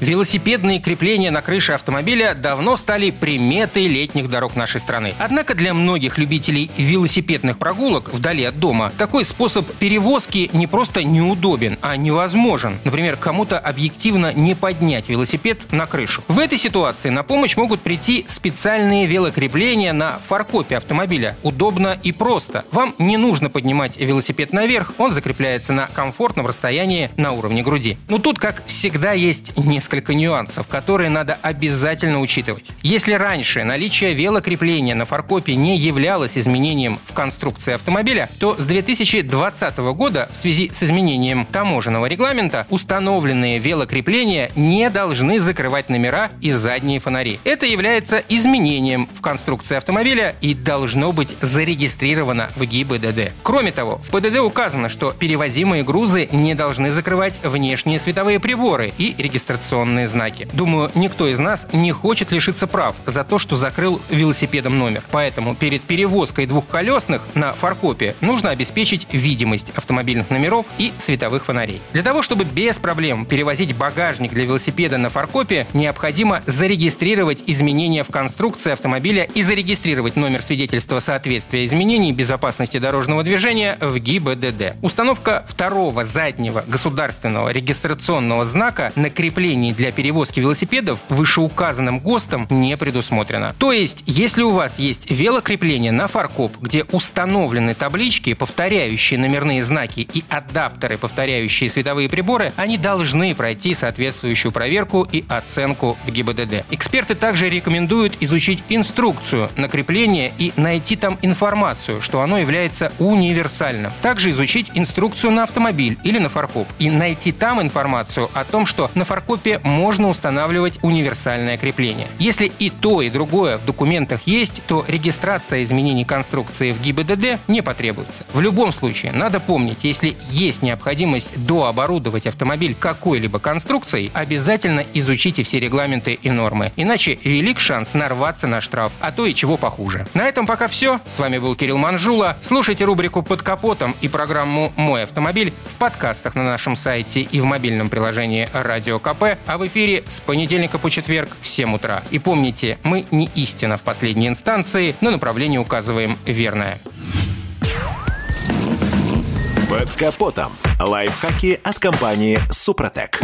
Велосипедные крепления на крыше автомобиля давно стали приметой летних дорог нашей страны. Однако для многих любителей велосипедных прогулок вдали от дома такой способ перевозки не просто неудобен, а невозможен. Например, кому-то объективно не поднять велосипед на крышу. В этой ситуации на помощь могут прийти специальные велокрепления на фаркопе автомобиля. Удобно и просто. Вам не нужно поднимать велосипед наверх, он закрепляется на комфортном расстоянии на уровне груди. Но тут, как всегда, есть несколько несколько нюансов, которые надо обязательно учитывать. Если раньше наличие велокрепления на фаркопе не являлось изменением в конструкции автомобиля, то с 2020 года в связи с изменением таможенного регламента установленные велокрепления не должны закрывать номера и задние фонари. Это является изменением в конструкции автомобиля и должно быть зарегистрировано в ГИБДД. Кроме того, в ПДД указано, что перевозимые грузы не должны закрывать внешние световые приборы и регистрационные навигационные знаки. Думаю, никто из нас не хочет лишиться прав за то, что закрыл велосипедом номер. Поэтому перед перевозкой двухколесных на фаркопе нужно обеспечить видимость автомобильных номеров и световых фонарей. Для того, чтобы без проблем перевозить багажник для велосипеда на фаркопе, необходимо зарегистрировать изменения в конструкции автомобиля и зарегистрировать номер свидетельства соответствия изменений безопасности дорожного движения в ГИБДД. Установка второго заднего государственного регистрационного знака на крепление помещений для перевозки велосипедов вышеуказанным ГОСТом не предусмотрено. То есть, если у вас есть велокрепление на фаркоп, где установлены таблички, повторяющие номерные знаки и адаптеры, повторяющие световые приборы, они должны пройти соответствующую проверку и оценку в ГИБДД. Эксперты также рекомендуют изучить инструкцию на крепление и найти там информацию, что оно является универсальным. Также изучить инструкцию на автомобиль или на фаркоп и найти там информацию о том, что на фаркопе можно устанавливать универсальное крепление. Если и то, и другое в документах есть, то регистрация изменений конструкции в ГИБДД не потребуется. В любом случае, надо помнить, если есть необходимость дооборудовать автомобиль какой-либо конструкцией, обязательно изучите все регламенты и нормы. Иначе велик шанс нарваться на штраф, а то и чего похуже. На этом пока все. С вами был Кирилл Манжула. Слушайте рубрику «Под капотом» и программу «Мой автомобиль» в подкастах на нашем сайте и в мобильном приложении «Радио КП», а в эфире с понедельника по четверг в 7 утра. И помните, мы не истина в последней инстанции, но направление указываем верное. Под капотом. Лайфхаки от компании «Супротек».